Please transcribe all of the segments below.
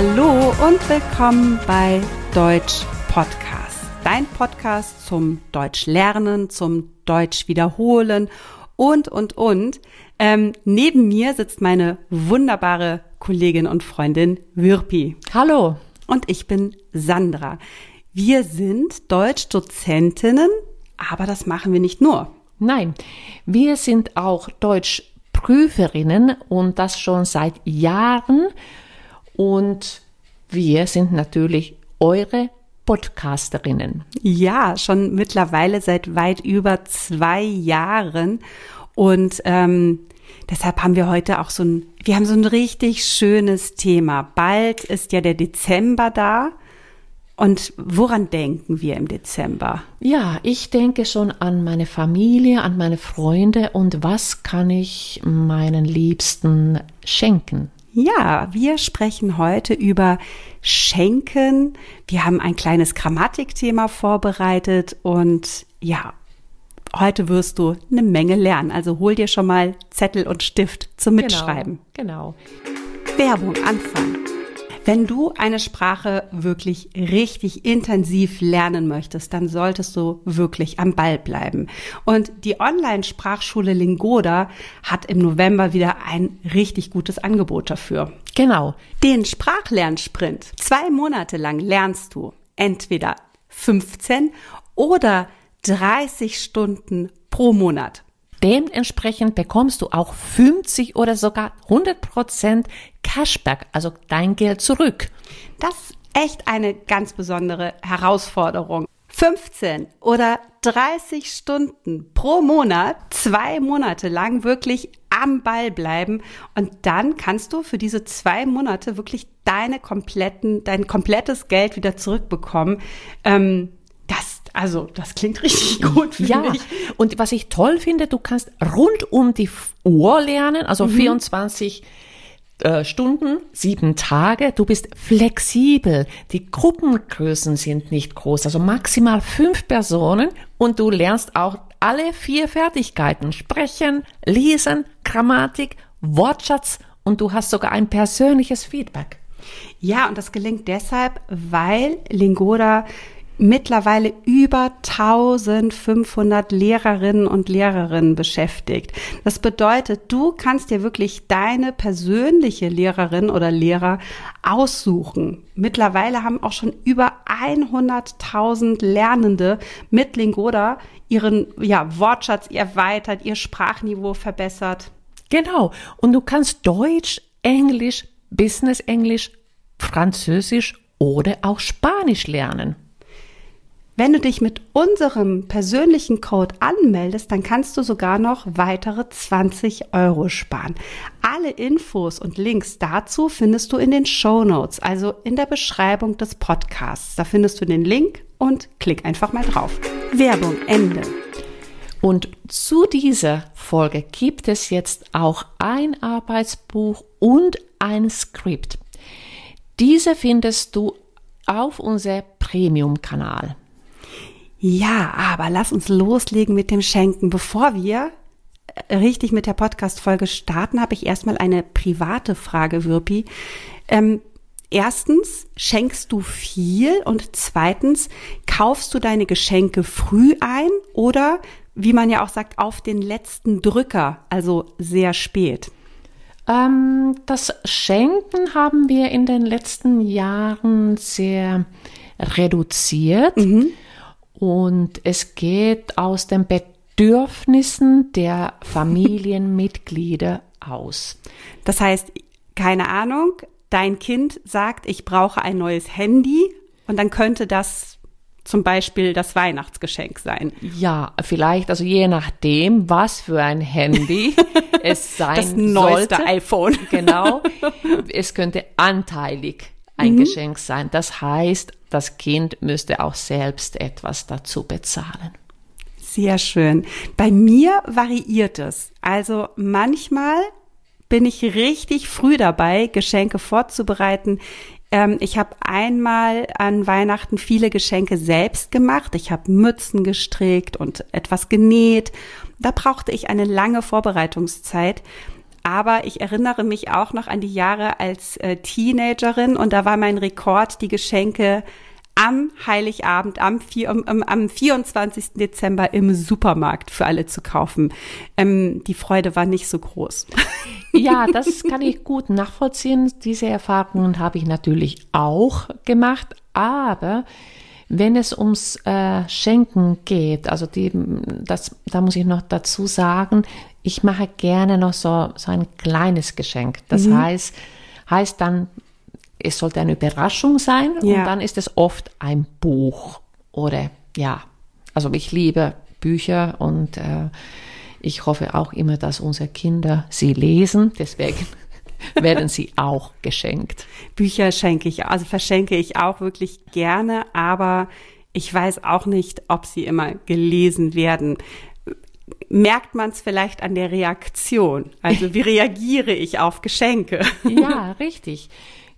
Hallo und willkommen bei Deutsch Podcast. Dein Podcast zum Deutsch lernen, zum Deutsch wiederholen und, und, und. Ähm, neben mir sitzt meine wunderbare Kollegin und Freundin Wirpi. Hallo. Und ich bin Sandra. Wir sind Deutschdozentinnen, aber das machen wir nicht nur. Nein, wir sind auch Deutschprüferinnen und das schon seit Jahren. Und wir sind natürlich eure Podcasterinnen. Ja, schon mittlerweile seit weit über zwei Jahren. Und ähm, deshalb haben wir heute auch so ein, wir haben so ein richtig schönes Thema. Bald ist ja der Dezember da. Und woran denken wir im Dezember? Ja, ich denke schon an meine Familie, an meine Freunde und was kann ich meinen Liebsten schenken? Ja, wir sprechen heute über Schenken. Wir haben ein kleines Grammatikthema vorbereitet und ja, heute wirst du eine Menge lernen. Also hol dir schon mal Zettel und Stift zum genau, Mitschreiben. Genau. genau. Werbung anfangen. Wenn du eine Sprache wirklich richtig intensiv lernen möchtest, dann solltest du wirklich am Ball bleiben. Und die Online-Sprachschule Lingoda hat im November wieder ein richtig gutes Angebot dafür. Genau. Den Sprachlernsprint. Zwei Monate lang lernst du entweder 15 oder 30 Stunden pro Monat. Dementsprechend bekommst du auch 50 oder sogar 100 Prozent Cashback, also dein Geld zurück. Das ist echt eine ganz besondere Herausforderung. 15 oder 30 Stunden pro Monat, zwei Monate lang wirklich am Ball bleiben und dann kannst du für diese zwei Monate wirklich deine kompletten, dein komplettes Geld wieder zurückbekommen. Ähm, also, das klingt richtig gut. Ja, ich. und was ich toll finde, du kannst rund um die Uhr lernen, also mhm. 24 äh, Stunden, sieben Tage. Du bist flexibel. Die Gruppengrößen sind nicht groß, also maximal fünf Personen und du lernst auch alle vier Fertigkeiten. Sprechen, lesen, Grammatik, Wortschatz und du hast sogar ein persönliches Feedback. Ja, und das gelingt deshalb, weil Lingoda mittlerweile über 1500 Lehrerinnen und Lehrerinnen beschäftigt. Das bedeutet, du kannst dir wirklich deine persönliche Lehrerin oder Lehrer aussuchen. Mittlerweile haben auch schon über 100.000 Lernende mit Lingoda ihren ja, Wortschatz erweitert, ihr Sprachniveau verbessert. Genau. Und du kannst Deutsch, Englisch, Business Englisch, Französisch oder auch Spanisch lernen. Wenn du dich mit unserem persönlichen Code anmeldest, dann kannst du sogar noch weitere 20 Euro sparen. Alle Infos und Links dazu findest du in den Show Notes, also in der Beschreibung des Podcasts. Da findest du den Link und klick einfach mal drauf. Werbung Ende. Und zu dieser Folge gibt es jetzt auch ein Arbeitsbuch und ein Skript. Diese findest du auf unserem Premium-Kanal. Ja, aber lass uns loslegen mit dem Schenken. Bevor wir äh, richtig mit der Podcast-Folge starten, habe ich erstmal eine private Frage, Wirpi. Ähm, erstens, schenkst du viel? Und zweitens, kaufst du deine Geschenke früh ein oder, wie man ja auch sagt, auf den letzten Drücker, also sehr spät? Ähm, das Schenken haben wir in den letzten Jahren sehr reduziert. Mhm. Und es geht aus den Bedürfnissen der Familienmitglieder aus. Das heißt, keine Ahnung, dein Kind sagt, ich brauche ein neues Handy und dann könnte das zum Beispiel das Weihnachtsgeschenk sein. Ja, vielleicht, also je nachdem, was für ein Handy es sein Das neueste sollte. iPhone. Genau. Es könnte anteilig ein mhm. Geschenk sein. Das heißt, das Kind müsste auch selbst etwas dazu bezahlen. Sehr schön. Bei mir variiert es. Also manchmal bin ich richtig früh dabei, Geschenke vorzubereiten. Ähm, ich habe einmal an Weihnachten viele Geschenke selbst gemacht. Ich habe Mützen gestrickt und etwas genäht. Da brauchte ich eine lange Vorbereitungszeit. Aber ich erinnere mich auch noch an die Jahre als äh, Teenagerin und da war mein Rekord die Geschenke am Heiligabend, am, vier, am, am 24. Dezember im Supermarkt für alle zu kaufen. Ähm, die Freude war nicht so groß. Ja, das kann ich gut nachvollziehen. Diese Erfahrungen habe ich natürlich auch gemacht, aber wenn es ums äh, Schenken geht, also die, das, da muss ich noch dazu sagen, ich mache gerne noch so, so ein kleines Geschenk. Das mhm. heißt, heißt dann es sollte eine Überraschung sein ja. und dann ist es oft ein Buch oder ja, also ich liebe Bücher und äh, ich hoffe auch immer, dass unsere Kinder sie lesen. Deswegen werden sie auch geschenkt. Bücher schenke ich, also verschenke ich auch wirklich gerne, aber ich weiß auch nicht, ob sie immer gelesen werden. Merkt man es vielleicht an der Reaktion? Also wie reagiere ich auf Geschenke? Ja, richtig.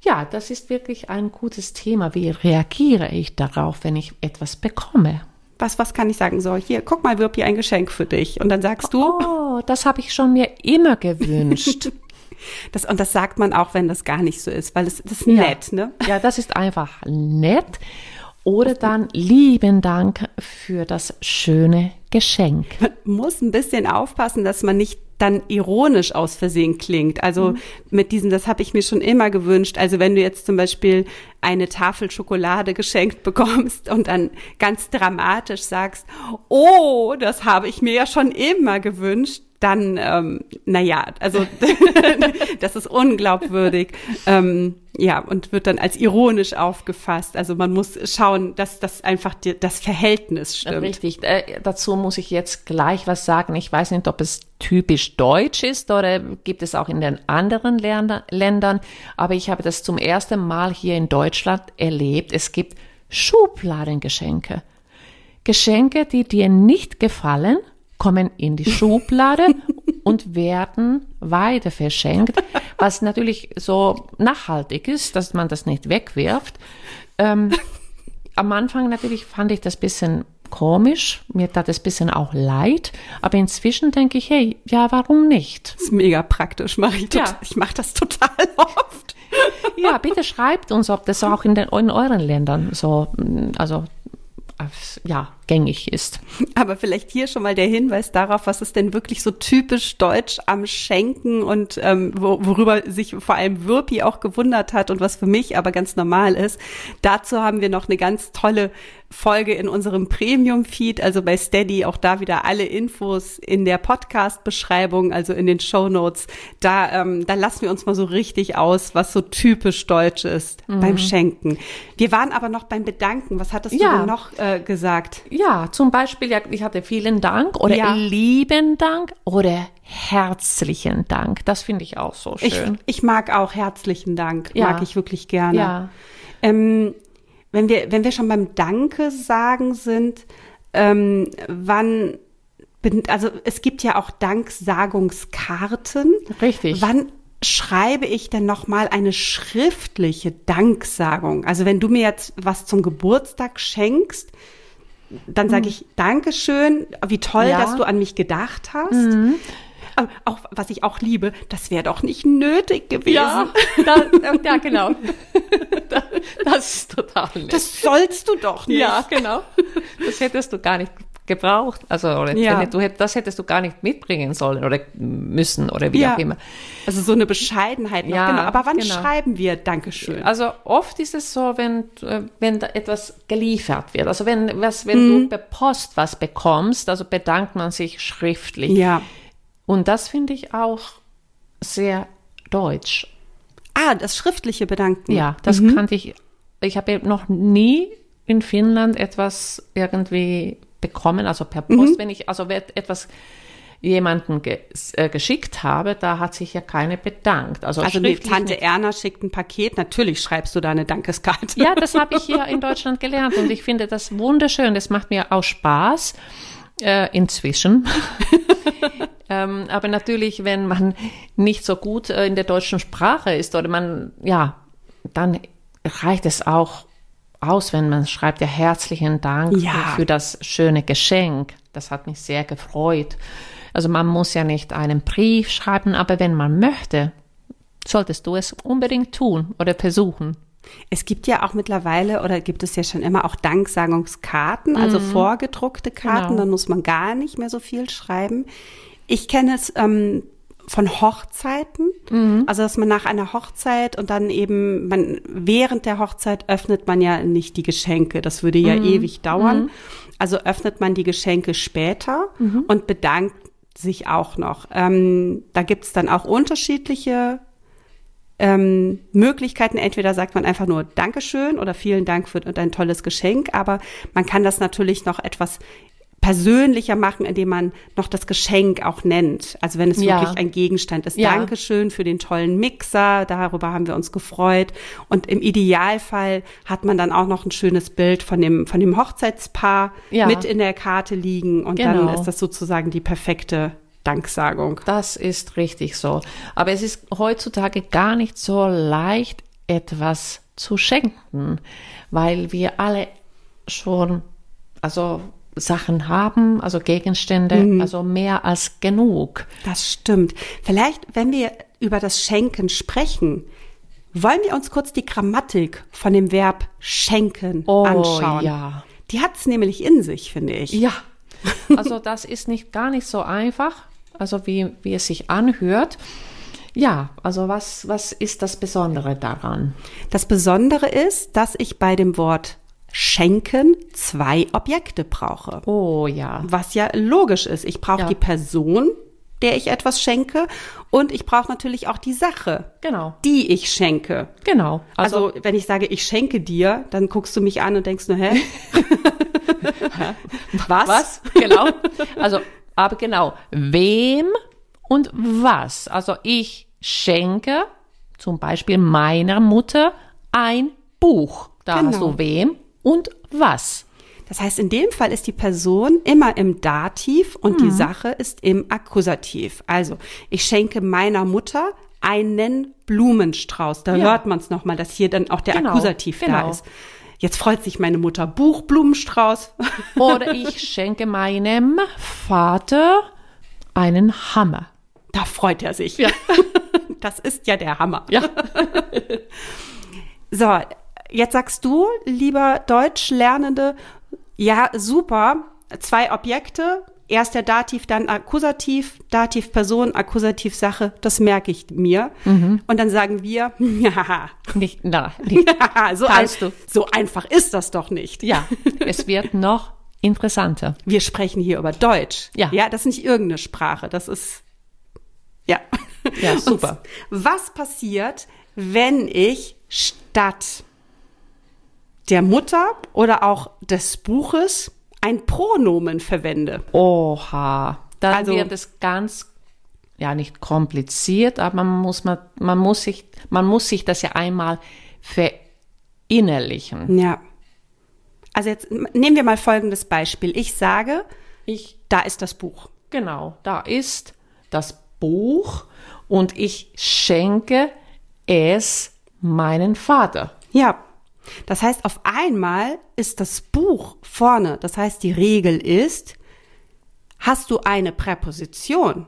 Ja, das ist wirklich ein gutes Thema. Wie reagiere ich darauf, wenn ich etwas bekomme? Was, was kann ich sagen? So, hier, guck mal, wirb hier ein Geschenk für dich. Und dann sagst du. Oh, das habe ich schon mir immer gewünscht. Das, und das sagt man auch, wenn das gar nicht so ist, weil es das ist nett, ja. ne? Ja, das ist einfach nett. Oder dann lieben Dank für das schöne Geschenk. Man muss ein bisschen aufpassen, dass man nicht dann ironisch aus Versehen klingt. Also mhm. mit diesem, das habe ich mir schon immer gewünscht. Also wenn du jetzt zum Beispiel eine Tafel Schokolade geschenkt bekommst und dann ganz dramatisch sagst, oh, das habe ich mir ja schon immer gewünscht, dann, ähm, naja, also das ist unglaubwürdig. Ähm, ja, und wird dann als ironisch aufgefasst. Also man muss schauen, dass das einfach die, das Verhältnis stimmt. Richtig. Äh, dazu muss ich jetzt gleich was sagen. Ich weiß nicht, ob es typisch deutsch ist oder gibt es auch in den anderen Ländern. Aber ich habe das zum ersten Mal hier in Deutschland erlebt. Es gibt Schubladengeschenke. Geschenke, die dir nicht gefallen kommen in die Schublade und werden weiter verschenkt, was natürlich so nachhaltig ist, dass man das nicht wegwirft. Ähm, am Anfang natürlich fand ich das bisschen komisch, mir tat es bisschen auch leid, aber inzwischen denke ich, hey, ja, warum nicht? Das ist mega praktisch, mache ich, ja. ich mache das total oft. Ja, bitte schreibt uns, ob das auch in, den, in euren Ländern so, also ja, gängig ist. Aber vielleicht hier schon mal der Hinweis darauf, was ist denn wirklich so typisch deutsch am Schenken und ähm, wo, worüber sich vor allem Wirpi auch gewundert hat und was für mich aber ganz normal ist. Dazu haben wir noch eine ganz tolle Folge in unserem Premium-Feed, also bei Steady, auch da wieder alle Infos in der Podcast-Beschreibung, also in den Show Notes. Da, ähm, da lassen wir uns mal so richtig aus, was so typisch deutsch ist mhm. beim Schenken. Wir waren aber noch beim Bedanken. Was hattest ja. du denn noch äh, gesagt? Ja, zum Beispiel, ja, ich hatte vielen Dank oder ja. lieben Dank oder herzlichen Dank. Das finde ich auch so schön. Ich, ich mag auch herzlichen Dank, ja. mag ich wirklich gerne. Ja. Ähm, wenn wir, wenn wir schon beim Danke sagen sind, ähm, wann also es gibt ja auch Danksagungskarten. Richtig. Wann schreibe ich denn noch mal eine schriftliche Danksagung? Also wenn du mir jetzt was zum Geburtstag schenkst, dann sage hm. ich Dankeschön, wie toll, ja. dass du an mich gedacht hast. Mhm auch was ich auch liebe, das wäre doch nicht nötig gewesen. Ja, da, ja genau. das ist total nett. Das sollst du doch nicht. Ja, genau. Das hättest du gar nicht gebraucht. Also ja. du, das hättest du gar nicht mitbringen sollen oder müssen oder wie ja. auch immer. Also so eine Bescheidenheit noch. Ja, genau. Aber wann genau. schreiben wir Dankeschön? Also oft ist es so, wenn, wenn da etwas geliefert wird. Also wenn, was, wenn mhm. du per Post was bekommst, also bedankt man sich schriftlich. Ja. Und das finde ich auch sehr deutsch. Ah, das schriftliche Bedanken. Ja, das mhm. kannte ich. Ich habe noch nie in Finnland etwas irgendwie bekommen, also per Post, mhm. wenn ich also etwas jemanden ge äh, geschickt habe, da hat sich ja keine bedankt. Also, also die Tante Erna schickt ein Paket, natürlich schreibst du da eine Dankeskarte. Ja, das habe ich hier in Deutschland gelernt und ich finde das wunderschön. Das macht mir auch Spaß äh, inzwischen. Ähm, aber natürlich, wenn man nicht so gut äh, in der deutschen Sprache ist oder man, ja, dann reicht es auch aus, wenn man schreibt, ja, herzlichen Dank ja. für das schöne Geschenk. Das hat mich sehr gefreut. Also man muss ja nicht einen Brief schreiben, aber wenn man möchte, solltest du es unbedingt tun oder versuchen. Es gibt ja auch mittlerweile oder gibt es ja schon immer auch Danksagungskarten, also Mhm. vorgedruckte Karten, Genau. dann muss man gar nicht mehr so viel schreiben. Ich kenne es ähm, von Hochzeiten, Mhm. also dass man nach einer Hochzeit und dann eben, man während der Hochzeit öffnet man ja nicht die Geschenke, das würde Mhm. ja ewig dauern. Also öffnet man die Geschenke später Mhm. und bedankt sich auch noch. Ähm, da gibt es dann auch unterschiedliche ähm, Möglichkeiten. Entweder sagt man einfach nur Dankeschön oder vielen Dank für dein tolles Geschenk, aber man kann das natürlich noch etwas persönlicher machen, indem man noch das Geschenk auch nennt. Also wenn es Ja. wirklich ein Gegenstand ist. Ja. Dankeschön für den tollen Mixer, darüber haben wir uns gefreut. Und im Idealfall hat man dann auch noch ein schönes Bild von dem, von dem Hochzeitspaar Ja. mit in der Karte liegen und dann Genau. ist das sozusagen die perfekte Danksagung. Das ist richtig so. Aber es ist heutzutage gar nicht so leicht, etwas zu schenken, weil wir alle schon, also Sachen haben, also Gegenstände, also mehr als genug. Das stimmt. Vielleicht, wenn wir über das Schenken sprechen, wollen wir uns kurz die Grammatik von dem Verb schenken Oh, anschauen. ja. Die hat es nämlich in sich, finde ich. Ja, also das ist nicht gar nicht so einfach, also wie, wie es sich anhört. Ja, also was, was ist das Besondere daran? Das Besondere ist, dass ich bei dem Wort schenken zwei Objekte brauche. Oh ja, Was ja logisch ist. Ich brauche Ja. die Person, der ich etwas schenke, und ich brauche natürlich auch die Sache, genau, die ich schenke. genau. Also, Also, wenn ich sage, ich schenke dir, dann guckst du mich an und denkst nur, hä? was? was? Genau. Also, aber genau, wem und was? Also ich schenke zum Beispiel meiner Mutter ein Buch. Da hast Genau. du wem und was. Das heißt, in dem Fall ist die Person immer im Dativ und die Sache ist im Akkusativ. Also, ich schenke meiner Mutter einen Blumenstrauß. Da Ja. hört man es nochmal, dass hier dann auch der Genau, Akkusativ da genau. ist. Jetzt freut sich meine Mutter Buchblumenstrauß. Oder ich schenke meinem Vater einen Hammer. Da freut er sich. Das ist ja der Hammer. Ja. So, jetzt sagst du, lieber Deutschlernende, ja, super, zwei Objekte, erst der Dativ, dann Akkusativ, Dativ Person, Akkusativ Sache, das merke ich mir. Mhm. Und dann sagen wir, ja, Nicht, na, nicht. so, ein, du. so einfach ist das doch nicht. Ja, es wird noch interessanter. Wir sprechen hier über Deutsch. Ja. Ja, das ist nicht irgendeine Sprache, das ist, ja. Ja, super. Und was passiert, wenn ich statt der Mutter oder auch des Buches ein Pronomen verwende? Oha. Dann Also- wird es ganz, ja, nicht kompliziert, aber man muss, man, man muss sich, man muss sich das ja einmal verinnerlichen. Ja. Also jetzt nehmen wir mal folgendes Beispiel. Ich sage, Ich, da ist das Buch. genau, da ist das Buch und ich schenke es meinen Vater. Ja. Das heißt, auf einmal ist das Buch vorne. Das heißt, die Regel ist, hast du eine Präposition,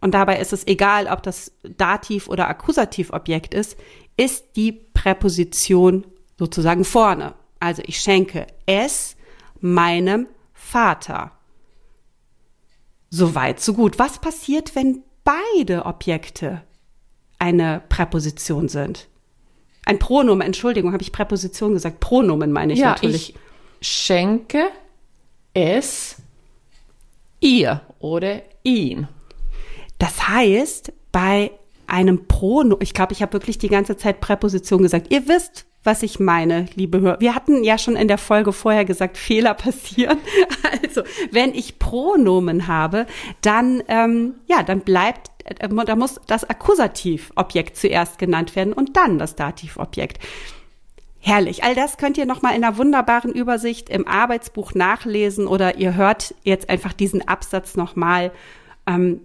und dabei ist es egal, ob das Dativ- oder Akkusativobjekt ist, ist die Präposition sozusagen vorne. Also ich schenke es meinem Vater. So weit, so gut. Was passiert, wenn beide Objekte eine Präposition sind? Ein Pronomen, Entschuldigung, habe ich Präposition gesagt? Pronomen meine ich ja, natürlich. ich schenke es ihr oder ihn. Das heißt, bei einem Pronomen, ich glaube, ich habe wirklich die ganze Zeit Präposition gesagt. Ihr wisst, was ich meine, liebe Hörer. Wir hatten ja schon in der Folge vorher gesagt, Fehler passieren. Also, wenn ich Pronomen habe, dann, ähm, ja, dann bleibt, da muss das Akkusativobjekt zuerst genannt werden und dann das Dativobjekt. Herrlich. All das könnt ihr nochmal in einer wunderbaren Übersicht im Arbeitsbuch nachlesen oder ihr hört jetzt einfach diesen Absatz nochmal. Ähm,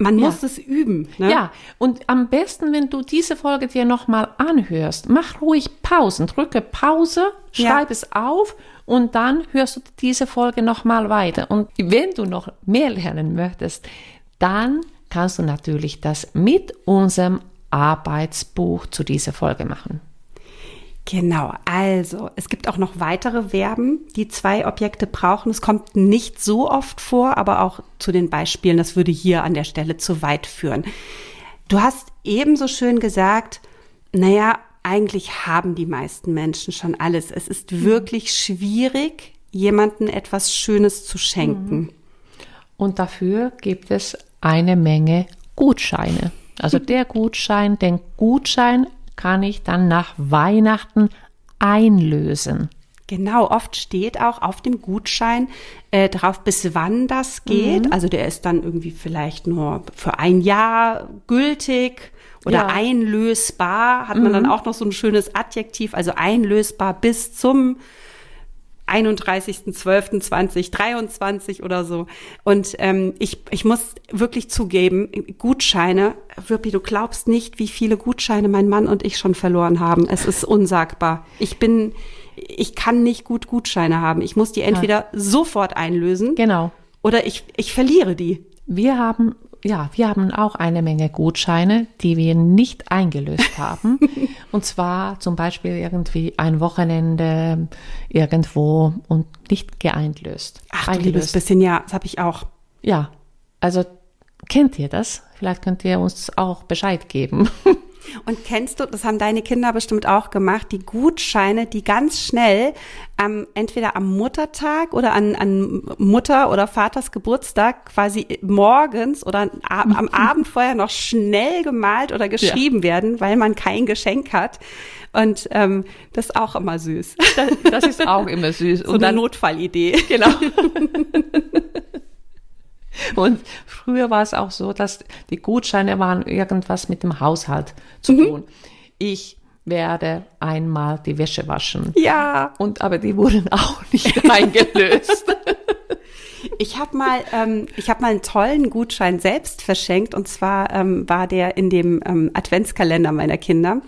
Man Ja. muss es üben. Ne? Ja, und am besten, wenn du diese Folge dir nochmal anhörst, mach ruhig Pausen, drücke Pause, Ja. schreib es auf und dann hörst du diese Folge nochmal weiter. Und wenn du noch mehr lernen möchtest, dann kannst du natürlich das mit unserem Arbeitsbuch zu dieser Folge machen. Genau, also es gibt auch noch weitere Verben, die zwei Objekte brauchen. Es kommt nicht so oft vor, aber auch zu den Beispielen, das würde hier an der Stelle zu weit führen. Du hast ebenso schön gesagt, naja, eigentlich haben die meisten Menschen schon alles. Es ist wirklich schwierig, jemandem etwas Schönes zu schenken. Und dafür gibt es eine Menge Gutscheine. Also der Gutschein, den Gutschein kann ich dann nach Weihnachten einlösen. Genau, oft steht auch auf dem Gutschein äh, drauf, bis wann das geht. Also der ist dann irgendwie vielleicht nur für ein Jahr gültig oder Ja. einlösbar. Hat man dann auch noch so ein schönes Adjektiv, also einlösbar bis zum 31.12.2023 oder so. Und ähm, ich, ich muss wirklich zugeben, Gutscheine, Wirpi, du glaubst nicht, wie viele Gutscheine mein Mann und ich schon verloren haben. Es ist unsagbar. Ich bin, ich kann nicht gut Gutscheine haben. Ich muss die entweder sofort einlösen Genau. oder ich, ich verliere die. Wir haben, ja, wir haben auch eine Menge Gutscheine, die wir nicht eingelöst haben. und zwar zum Beispiel irgendwie ein Wochenende irgendwo und nicht geeinlöst. Ach du liebes bisschen, ja, das habe ich auch. Ja, also kennt ihr das? Vielleicht könnt ihr uns auch Bescheid geben. Und kennst du, das haben deine Kinder bestimmt auch gemacht, die Gutscheine, die ganz schnell am, entweder am Muttertag oder an, an Mutter oder Vaters Geburtstag quasi morgens oder ab- am Abend vorher noch schnell gemalt oder geschrieben werden, weil man kein Geschenk hat. Und ähm, das ist auch immer süß. Das, das ist auch immer süß. So eine Notfallidee. Genau. Und früher war es auch so, dass die Gutscheine waren irgendwas mit dem Haushalt zu tun. Ich werde einmal die Wäsche waschen. Ja. Und aber die wurden auch nicht eingelöst. Ich habe mal, ähm, ich habe mal einen tollen Gutschein selbst verschenkt und zwar ähm, war der in dem ähm, Adventskalender meiner Kinder.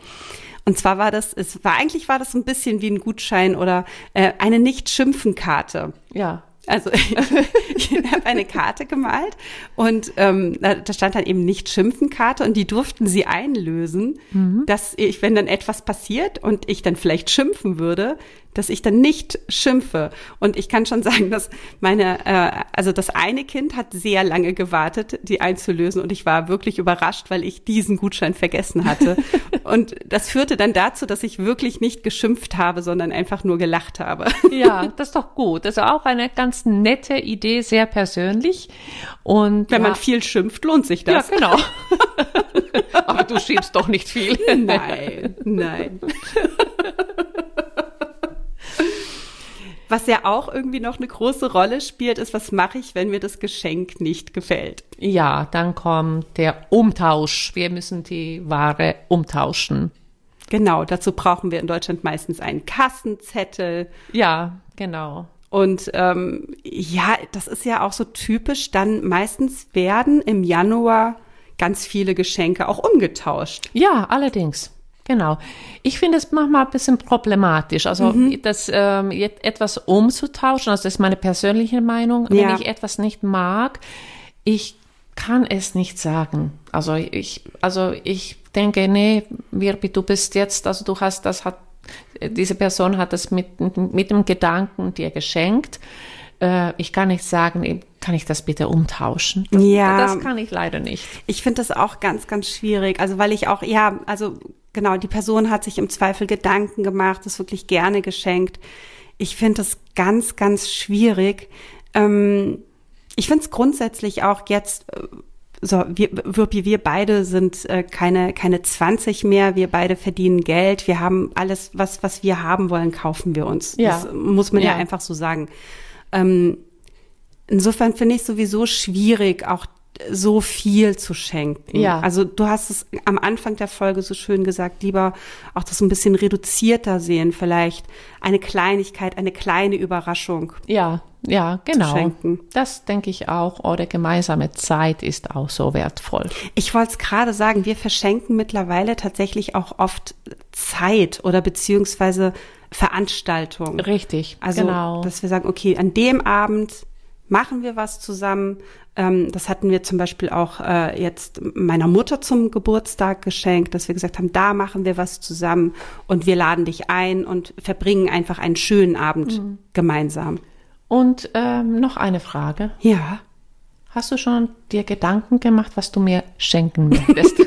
Und zwar war das, es war eigentlich war das so ein bisschen wie ein Gutschein oder äh, eine Nicht-Schimpfen-Karte. ja. Also ich habe eine Karte gemalt und ähm, da stand dann eben nicht Schimpfen-Karte und die durften sie einlösen, dass ich, wenn dann etwas passiert und ich dann vielleicht schimpfen würde, dass ich dann nicht schimpfe. Und ich kann schon sagen, dass meine, äh, also das eine Kind hat sehr lange gewartet, die einzulösen und ich war wirklich überrascht, weil ich diesen Gutschein vergessen hatte. und das führte dann dazu, dass ich wirklich nicht geschimpft habe, sondern einfach nur gelacht habe. Ja, das ist doch gut. Das ist auch eine ganz nette Idee, sehr persönlich. Und Wenn ja, man viel schimpft, lohnt sich ja, das. genau. Aber du schiebst doch nicht viel. Nein, nein. Was ja auch irgendwie noch eine große Rolle spielt, ist, was mache ich, wenn mir das Geschenk nicht gefällt? Ja, dann kommt der Umtausch. Wir müssen die Ware umtauschen. Genau, dazu brauchen wir in Deutschland meistens einen Kassenzettel. Ja, genau. Und ähm, ja, das ist ja auch so typisch. Dann meistens werden im Januar ganz viele Geschenke auch umgetauscht. Ja, allerdings. Genau. Ich finde es manchmal ein bisschen problematisch. Also das ähm, etwas umzutauschen, also das ist meine persönliche Meinung. Ja. Wenn ich etwas nicht mag, ich kann es nicht sagen. Also ich, also ich denke, nee, Wirbi, du bist jetzt, also du hast das hat diese Person hat das mit mit dem Gedanken dir geschenkt. Äh, ich kann nicht sagen, kann ich das bitte umtauschen? Das, Ja. das kann ich leider nicht. Ich finde das auch ganz, ganz schwierig. Also weil ich auch, ja, also genau, die Person hat sich im Zweifel Gedanken gemacht, das wirklich gerne geschenkt. Ich finde das ganz, ganz schwierig. Ähm, ich finde es grundsätzlich auch jetzt, äh, so, wir, Wirpi, wir beide sind äh, keine, keine 20 mehr, wir beide verdienen Geld, wir haben alles, was, was wir haben wollen, kaufen wir uns. Ja. Das muss man ja, Ja. einfach so sagen. Ähm, insofern finde ich sowieso schwierig, auch so viel zu schenken. Ja. Also du hast es am Anfang der Folge so schön gesagt, lieber auch das ein bisschen reduzierter sehen, vielleicht eine Kleinigkeit, eine kleine Überraschung. Ja, ja, genau. schenken. Das denke ich auch. Oder gemeinsame Zeit ist auch so wertvoll. Ich wollte es gerade sagen, wir verschenken mittlerweile tatsächlich auch oft Zeit oder beziehungsweise Veranstaltungen. Richtig, Also, genau. dass wir sagen, okay, an dem Abend machen wir was zusammen. Ähm, das hatten wir zum Beispiel auch äh, jetzt meiner Mutter zum Geburtstag geschenkt, dass wir gesagt haben, da machen wir was zusammen und wir laden dich ein und verbringen einfach einen schönen Abend Mhm. gemeinsam. Und ähm, noch eine Frage. Ja. Hast du schon dir Gedanken gemacht, was du mir schenken möchtest?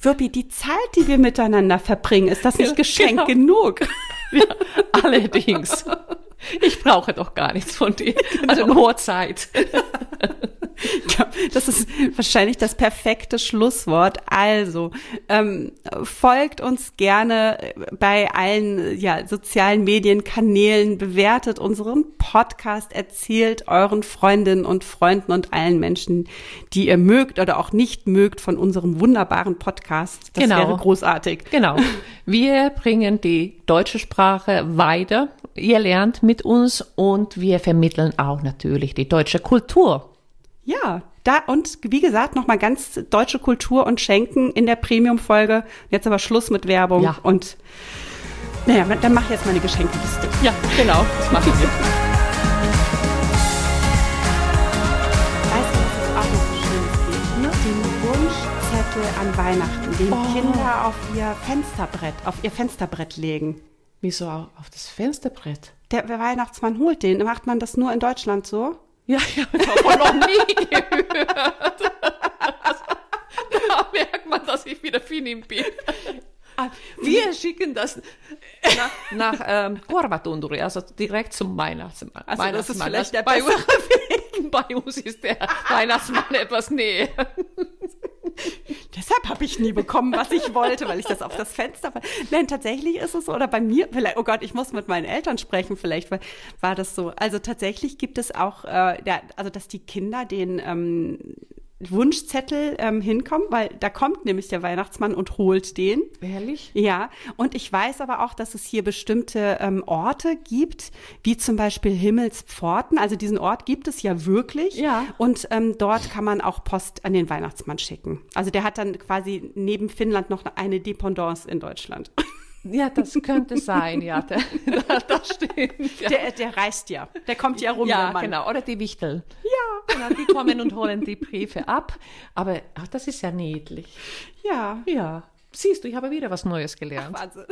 Wirbi, die Zeit, die wir miteinander verbringen, ist das nicht Ja, Geschenk genau. genug? ja, allerdings. Ich brauche doch gar nichts von dir. Also nur Zeit. Ja, das ist wahrscheinlich das perfekte Schlusswort. Also ähm, folgt uns gerne bei allen ja, sozialen Medienkanälen, bewertet unseren Podcast, erzählt euren Freundinnen und Freunden und allen Menschen, die ihr mögt oder auch nicht mögt von unserem wunderbaren Podcast. Das Genau. wäre großartig. Genau. Wir bringen die deutsche Sprache weiter. Ihr lernt mit uns und wir vermitteln auch natürlich die deutsche Kultur. Ja, da und wie gesagt, nochmal ganz deutsche Kultur und Schenken in der Premium-Folge. Jetzt aber Schluss mit Werbung Ja. und naja, dann mach ich jetzt meine Geschenkeliste. Ja, genau. Das Schönes gibt? Den Wunschzettel an Weihnachten, den Oh. Kinder auf ihr Fensterbrett, auf ihr Fensterbrett legen. Wieso au- auf das Fensterbrett? Der Weihnachtsmann holt den. Macht man das nur in Deutschland so? Ja, ich habe davon noch nie gehört. da merkt man, dass ich wieder Finnin bin. Wir schicken das nach, nach ähm, Korvatunduri, also direkt zum Weihnachtsmann. Also das ist Weihnachtsmann. vielleicht der bei, uns, bei uns ist der Weihnachtsmann etwas näher. Deshalb habe ich nie bekommen, was ich wollte, weil ich das auf das Fenster. Nein, tatsächlich ist es so. Oder bei mir, vielleicht, oh Gott, ich muss mit meinen Eltern sprechen, vielleicht weil, war das so. Also tatsächlich gibt es auch, äh, der, also dass die Kinder den ähm, Wunschzettel ähm, hinkommen, weil da kommt nämlich der Weihnachtsmann und holt den. Ehrlich? Ja, und ich weiß aber auch, dass es hier bestimmte ähm, Orte gibt, wie zum Beispiel Himmelspforten. Also diesen Ort gibt es ja wirklich. Ja. Und ähm, dort kann man auch Post an den Weihnachtsmann schicken. Also der hat dann quasi neben Finnland noch eine Dependance in Deutschland. Ja, das könnte sein, ja. Da, da, das stimmt. Ja. Der, der reist ja. Der kommt ja rum, Ja, der Mann. genau. Oder die Wichtel. Ja. Genau, die kommen und holen die Briefe ab. Aber ach, das ist ja niedlich. Ja. Ja. Siehst du, ich habe wieder was Neues gelernt. Wahnsinn.